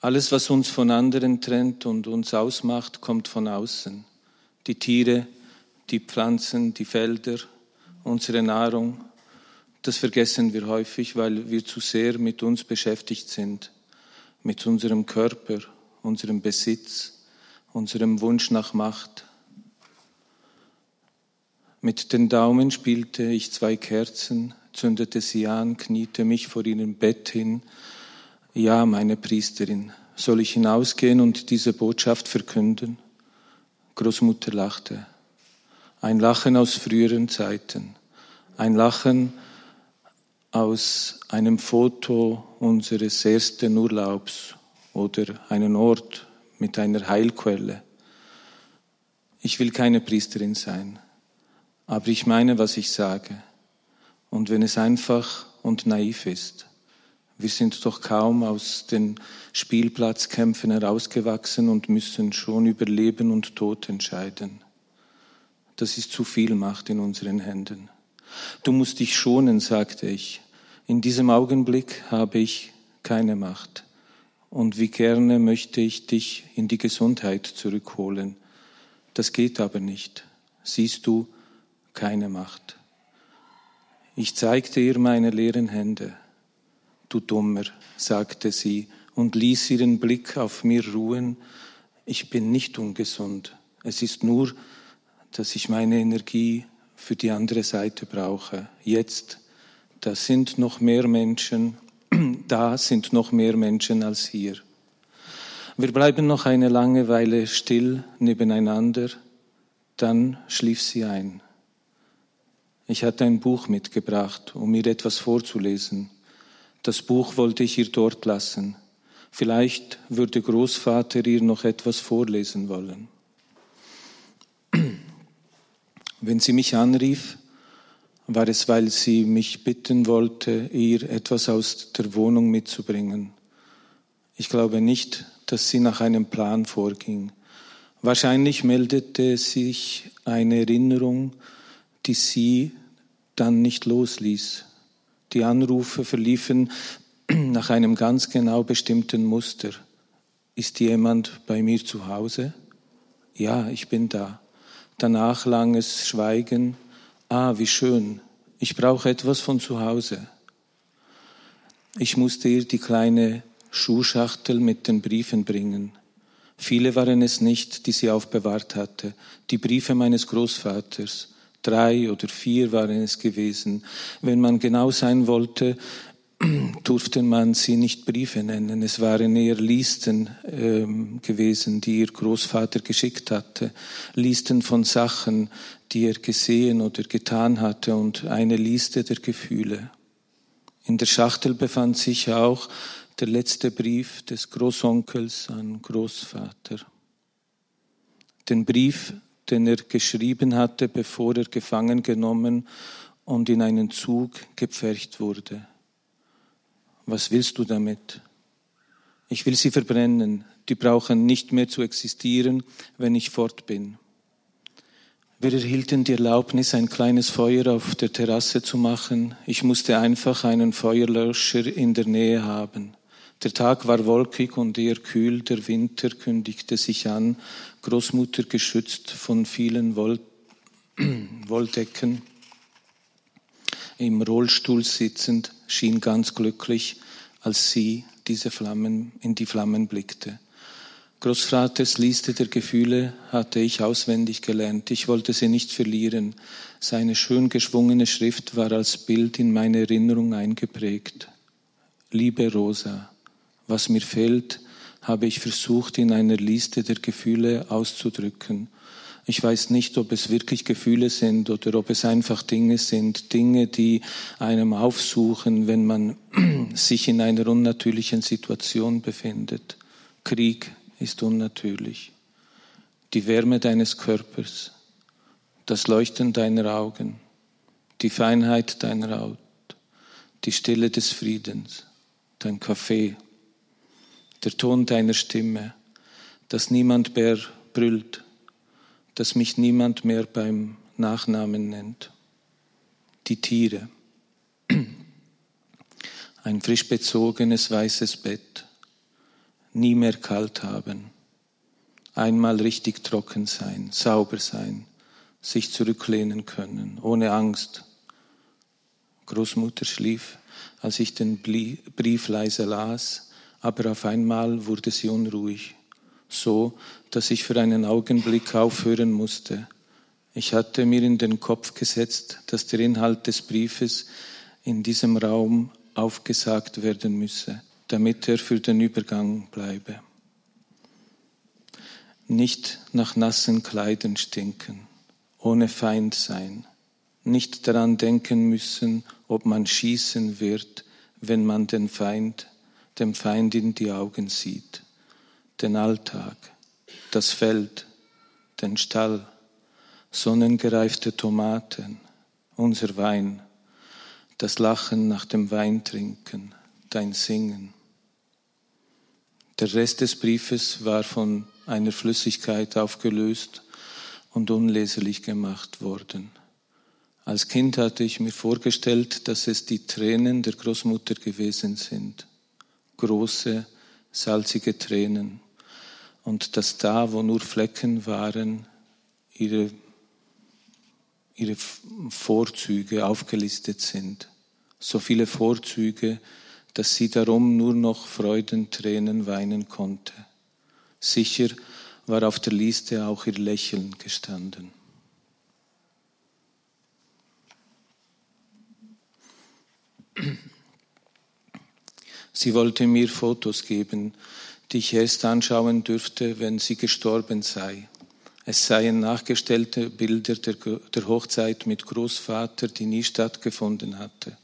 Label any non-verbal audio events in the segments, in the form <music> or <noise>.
Alles, was uns von anderen trennt und uns ausmacht, kommt von außen. Die Tiere, die Pflanzen, die Felder, unsere Nahrung. Das vergessen wir häufig, weil wir zu sehr mit uns beschäftigt sind, mit unserem Körper, unserem Besitz, unserem Wunsch nach Macht. Mit den Daumen spielte ich zwei Kerzen, zündete sie an, kniete mich vor ihrem Bett hin ja, meine Priesterin, soll ich hinausgehen und diese Botschaft verkünden? Großmutter lachte. Ein Lachen aus früheren Zeiten. Ein Lachen aus einem Foto unseres ersten Urlaubs oder einen Ort mit einer Heilquelle. Ich will keine Priesterin sein, aber ich meine, was ich sage. Und wenn es einfach und naiv ist, wir sind doch kaum aus den Spielplatzkämpfen herausgewachsen und müssen schon über Leben und Tod entscheiden. Das ist zu viel Macht in unseren Händen. Du musst dich schonen, sagte ich. In diesem Augenblick habe ich keine Macht. Und wie gerne möchte ich dich in die Gesundheit zurückholen. Das geht aber nicht. Siehst du, keine Macht. Ich zeigte ihr meine leeren Hände du Dummer, sagte sie und ließ ihren Blick auf mir ruhen. Ich bin nicht ungesund. Es ist nur, dass ich meine Energie für die andere Seite brauche. Jetzt, da sind noch mehr Menschen, <clears throat> da sind noch mehr Menschen als hier. Wir bleiben noch eine lange Weile still nebeneinander, dann schlief sie ein. Ich hatte ein Buch mitgebracht, um ihr etwas vorzulesen. Das Buch wollte ich ihr dort lassen. Vielleicht würde Großvater ihr noch etwas vorlesen wollen. <clears throat> Wenn sie mich anrief, war es, weil sie mich bitten wollte, ihr etwas aus der Wohnung mitzubringen. Ich glaube nicht, dass sie nach einem Plan vorging. Wahrscheinlich meldete sich eine Erinnerung, die sie dann nicht losließ. Die Anrufe verliefen nach einem ganz genau bestimmten Muster. Ist jemand bei mir zu Hause? Ja, ich bin da. Danach langes Schweigen. Ah, wie schön. Ich brauche etwas von zu Hause. Ich musste ihr die kleine Schuhschachtel mit den Briefen bringen. Viele waren es nicht, die sie aufbewahrt hatte. Die Briefe meines Großvaters drei oder vier waren es gewesen. Wenn man genau sein wollte, <clears throat> durfte man sie nicht Briefe nennen. Es waren eher Listen ähm, gewesen, die ihr Großvater geschickt hatte. Listen von Sachen, die er gesehen oder getan hatte und eine Liste der Gefühle. In der Schachtel befand sich auch der letzte Brief des Großonkels an Großvater. Den Brief den er geschrieben hatte, bevor er gefangen genommen und in einen Zug gepfercht wurde. Was willst du damit? Ich will sie verbrennen. Die brauchen nicht mehr zu existieren, wenn ich fort bin. Wir erhielten die Erlaubnis, ein kleines Feuer auf der Terrasse zu machen. Ich musste einfach einen Feuerlöscher in der Nähe haben. Der Tag war wolkig und eher kühl, der Winter kündigte sich an, Großmutter geschützt von vielen Woll <clears throat> Wolldecken. Im Rollstuhl sitzend schien ganz glücklich, als sie diese Flammen, in die Flammen blickte. Großvaters Liste der Gefühle hatte ich auswendig gelernt. Ich wollte sie nicht verlieren. Seine schön geschwungene Schrift war als Bild in meine Erinnerung eingeprägt. Liebe Rosa, was mir fehlt, habe ich versucht, in einer Liste der Gefühle auszudrücken. Ich weiß nicht, ob es wirklich Gefühle sind oder ob es einfach Dinge sind, Dinge, die einem aufsuchen, wenn man <clears throat> sich in einer unnatürlichen Situation befindet. Krieg ist unnatürlich. Die Wärme deines Körpers, das Leuchten deiner Augen, die Feinheit deiner Haut, die Stille des Friedens, dein Kaffee, der Ton deiner Stimme, dass niemand mehr brüllt, dass mich niemand mehr beim Nachnamen nennt. Die Tiere. Ein frisch bezogenes weißes Bett. nie mehr kalt haben, einmal richtig trocken sein, sauber sein, sich zurücklehnen können, ohne Angst. Großmutter schlief, als ich den Brief leise las, aber auf einmal wurde sie unruhig, so dass ich für einen Augenblick aufhören musste. Ich hatte mir in den Kopf gesetzt, dass der Inhalt des Briefes in diesem Raum aufgesagt werden müsse, damit er für den Übergang bleibe. Nicht nach nassen Kleidern stinken, ohne Feind sein, nicht daran denken müssen, ob man schießen wird, wenn man den Feind, dem Feind in die Augen sieht, den Alltag, das Feld, den Stall, sonnengereifte Tomaten, unser Wein, das Lachen nach dem Weintrinken, dein Singen. Der Rest des Briefes war von einer Flüssigkeit aufgelöst und unleserlich gemacht worden. Als Kind hatte ich mir vorgestellt, dass es die Tränen der Großmutter gewesen sind. Große, salzige Tränen. Und dass da, wo nur Flecken waren, ihre, ihre Vorzüge aufgelistet sind. So viele Vorzüge, dass sie darum nur noch Freudentränen weinen konnte. Sicher war auf der Liste auch ihr Lächeln gestanden. Sie wollte mir Fotos geben, die ich erst anschauen dürfte, wenn sie gestorben sei. Es seien nachgestellte Bilder der, der Hochzeit mit Großvater, die nie stattgefunden hatte.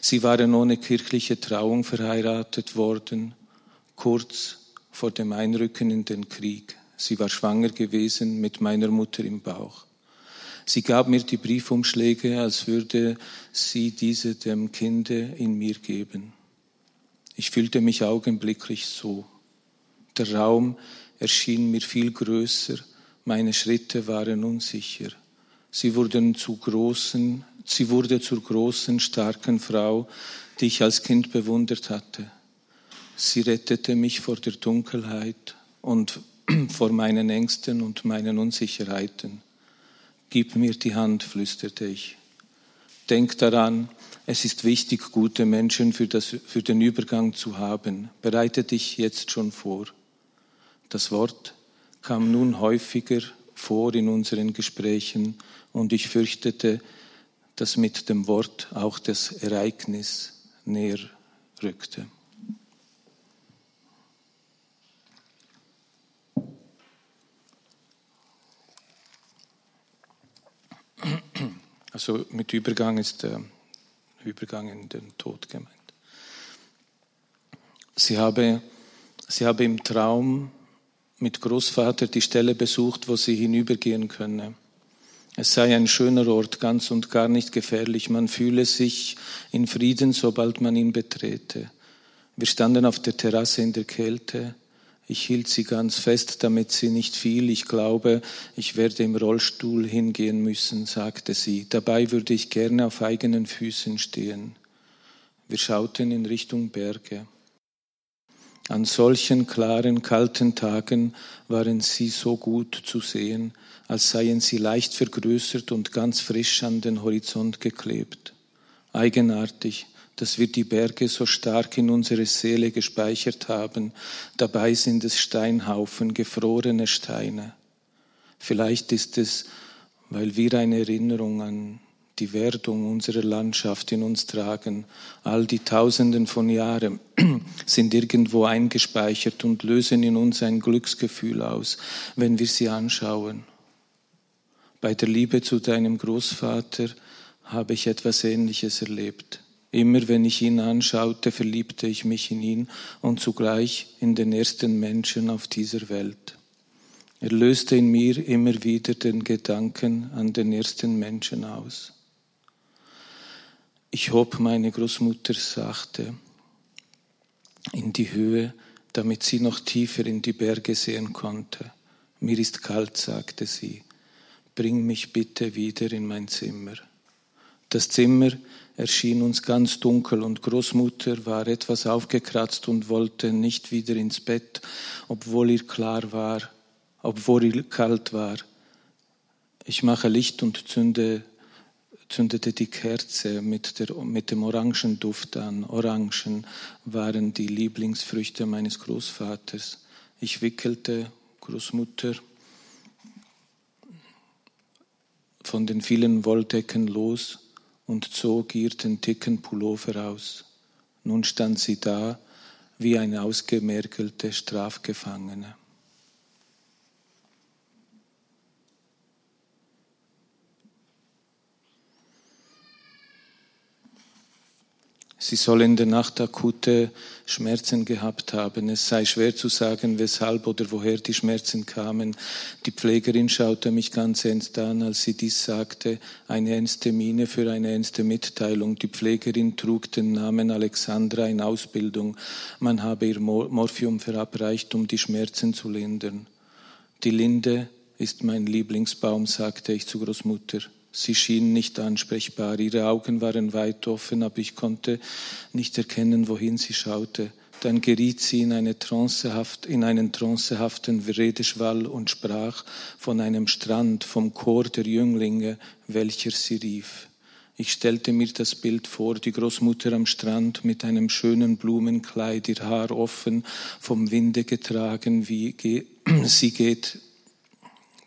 Sie waren ohne kirchliche Trauung verheiratet worden, kurz vor dem Einrücken in den Krieg. Sie war schwanger gewesen mit meiner Mutter im Bauch. Sie gab mir die Briefumschläge, als würde sie diese dem Kinde in mir geben. Ich fühlte mich augenblicklich so. Der Raum erschien mir viel größer, meine Schritte waren unsicher. Sie wurden zu großen, sie wurde zur großen, starken Frau, die ich als Kind bewundert hatte. Sie rettete mich vor der Dunkelheit und <clears throat> vor meinen Ängsten und meinen Unsicherheiten. Gib mir die Hand, flüsterte ich. Denk daran, es ist wichtig, gute Menschen für, das, für den Übergang zu haben. Bereite dich jetzt schon vor. Das Wort kam nun häufiger vor in unseren Gesprächen und ich fürchtete, dass mit dem Wort auch das Ereignis näher rückte. Also mit Übergang ist der Übergang in den Tod gemeint. Sie habe, sie habe im Traum mit Großvater die Stelle besucht, wo sie hinübergehen könne. Es sei ein schöner Ort, ganz und gar nicht gefährlich. Man fühle sich in Frieden, sobald man ihn betrete. Wir standen auf der Terrasse in der Kälte. Ich hielt sie ganz fest, damit sie nicht fiel. Ich glaube, ich werde im Rollstuhl hingehen müssen, sagte sie. Dabei würde ich gerne auf eigenen Füßen stehen. Wir schauten in Richtung Berge. An solchen klaren, kalten Tagen waren sie so gut zu sehen, als seien sie leicht vergrößert und ganz frisch an den Horizont geklebt. Eigenartig, dass wir die Berge so stark in unsere Seele gespeichert haben. Dabei sind es Steinhaufen, gefrorene Steine. Vielleicht ist es, weil wir eine Erinnerung an die Werdung unserer Landschaft in uns tragen. All die Tausenden von Jahren <clears throat> sind irgendwo eingespeichert und lösen in uns ein Glücksgefühl aus, wenn wir sie anschauen. Bei der Liebe zu deinem Großvater habe ich etwas Ähnliches erlebt. Immer wenn ich ihn anschaute, verliebte ich mich in ihn und zugleich in den ersten Menschen auf dieser Welt. Er löste in mir immer wieder den Gedanken an den ersten Menschen aus. Ich hob meine Großmutter sachte in die Höhe, damit sie noch tiefer in die Berge sehen konnte. Mir ist kalt, sagte sie. Bring mich bitte wieder in mein Zimmer. Das Zimmer erschien uns ganz dunkel und Großmutter war etwas aufgekratzt und wollte nicht wieder ins Bett, obwohl ihr klar war, obwohl ihr kalt war. Ich mache Licht und zünde, zündete die Kerze mit, der, mit dem Orangenduft an. Orangen waren die Lieblingsfrüchte meines Großvaters. Ich wickelte Großmutter von den vielen Wolldecken los und zog ihr den dicken Pullover aus. Nun stand sie da wie eine ausgemergelte Strafgefangene. Sie soll in der Nacht akute Schmerzen gehabt haben. Es sei schwer zu sagen, weshalb oder woher die Schmerzen kamen. Die Pflegerin schaute mich ganz ernst an, als sie dies sagte. Eine ernste Miene für eine ernste Mitteilung. Die Pflegerin trug den Namen Alexandra in Ausbildung. Man habe ihr Morphium verabreicht, um die Schmerzen zu lindern. Die Linde ist mein Lieblingsbaum, sagte ich zu Großmutter. Sie schien nicht ansprechbar. Ihre Augen waren weit offen, aber ich konnte nicht erkennen, wohin sie schaute. Dann geriet sie in, eine trancehaft, in einen trancehaften Redeschwall und sprach von einem Strand, vom Chor der Jünglinge, welcher sie rief. Ich stellte mir das Bild vor, die Großmutter am Strand mit einem schönen Blumenkleid, ihr Haar offen, vom Winde getragen, wie <clears throat> sie geht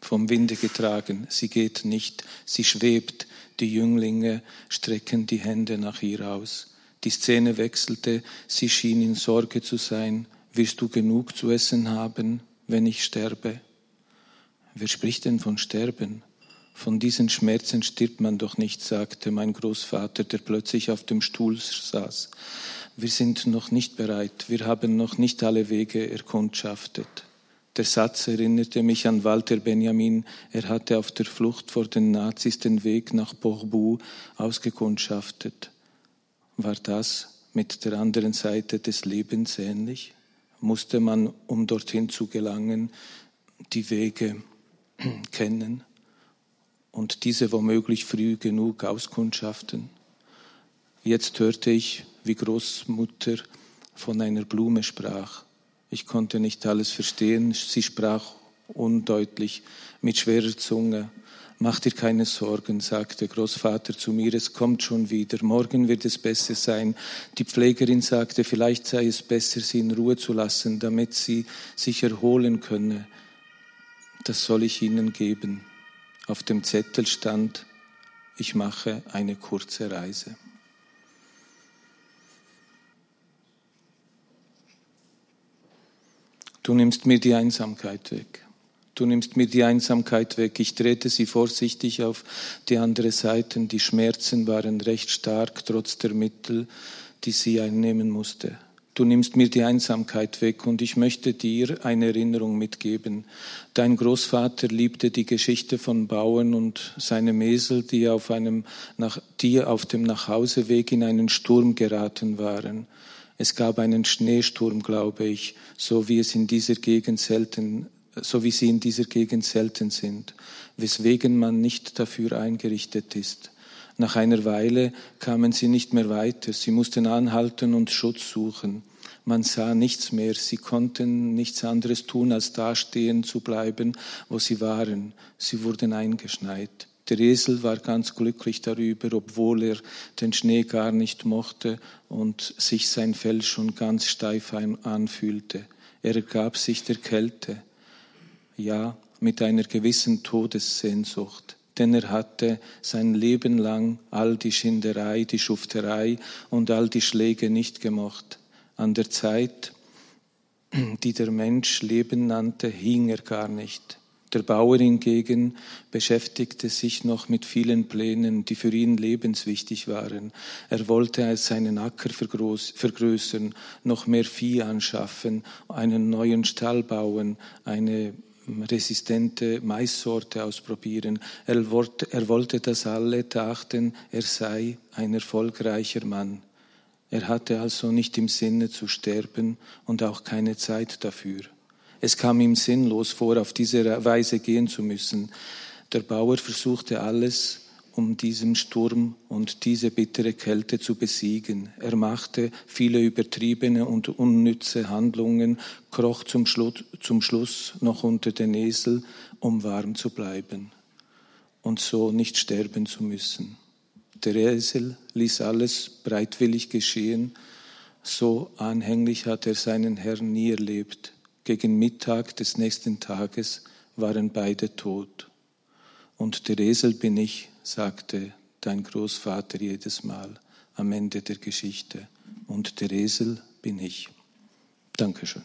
vom Winde getragen. Sie geht nicht, sie schwebt. Die Jünglinge strecken die Hände nach ihr aus. Die Szene wechselte, sie schien in Sorge zu sein. Wirst du genug zu essen haben, wenn ich sterbe? Wer spricht denn von Sterben? Von diesen Schmerzen stirbt man doch nicht, sagte mein Großvater, der plötzlich auf dem Stuhl saß. Wir sind noch nicht bereit, wir haben noch nicht alle Wege erkundschaftet. Der Satz erinnerte mich an Walter Benjamin. Er hatte auf der Flucht vor den Nazis den Weg nach Borbu ausgekundschaftet. War das mit der anderen Seite des Lebens ähnlich? Musste man, um dorthin zu gelangen, die Wege <clears throat> kennen und diese womöglich früh genug auskundschaften? Jetzt hörte ich, wie Großmutter von einer Blume sprach ich konnte nicht alles verstehen. Sie sprach undeutlich mit schwerer Zunge. Mach dir keine Sorgen, sagte Großvater zu mir, es kommt schon wieder, morgen wird es besser sein. Die Pflegerin sagte, vielleicht sei es besser, sie in Ruhe zu lassen, damit sie sich erholen könne. Das soll ich ihnen geben. Auf dem Zettel stand, ich mache eine kurze Reise. Du nimmst mir die Einsamkeit weg. Du nimmst mir die Einsamkeit weg. Ich drehte sie vorsichtig auf die andere Seite. Die Schmerzen waren recht stark, trotz der Mittel, die sie einnehmen musste. Du nimmst mir die Einsamkeit weg und ich möchte dir eine Erinnerung mitgeben. Dein Großvater liebte die Geschichte von Bauern und seinem Esel, die auf, einem, die auf dem Nachhauseweg in einen Sturm geraten waren. Es gab einen Schneesturm, glaube ich, so wie es in dieser Gegend selten, so wie sie in dieser Gegend selten sind, weswegen man nicht dafür eingerichtet ist. Nach einer Weile kamen sie nicht mehr weiter. Sie mussten anhalten und Schutz suchen. Man sah nichts mehr. Sie konnten nichts anderes tun, als dastehen zu bleiben, wo sie waren. Sie wurden eingeschneit. Der Esel war ganz glücklich darüber, obwohl er den Schnee gar nicht mochte und sich sein Fell schon ganz steif anfühlte. Er ergab sich der Kälte, ja, mit einer gewissen Todessehnsucht, denn er hatte sein Leben lang all die Schinderei, die Schufterei und all die Schläge nicht gemocht. An der Zeit, die der Mensch Leben nannte, hing er gar nicht. Der Bauer hingegen beschäftigte sich noch mit vielen Plänen, die für ihn lebenswichtig waren. Er wollte seinen Acker vergrößern, noch mehr Vieh anschaffen, einen neuen Stall bauen, eine resistente Maissorte ausprobieren. Er wollte, er wollte, dass alle dachten, er sei ein erfolgreicher Mann. Er hatte also nicht im Sinne zu sterben und auch keine Zeit dafür. Es kam ihm sinnlos vor, auf diese Weise gehen zu müssen. Der Bauer versuchte alles, um diesen Sturm und diese bittere Kälte zu besiegen. Er machte viele übertriebene und unnütze Handlungen, kroch zum, Schluss, zum Schluss noch unter den Esel, um warm zu bleiben und so nicht sterben zu müssen. Der Esel ließ alles bereitwillig geschehen, so anhänglich hat er seinen Herrn nie erlebt. Gegen Mittag des nächsten Tages waren beide tot. Und der Esel bin ich, sagte dein Großvater jedes Mal am Ende der Geschichte. Und der Esel bin ich. Dankeschön.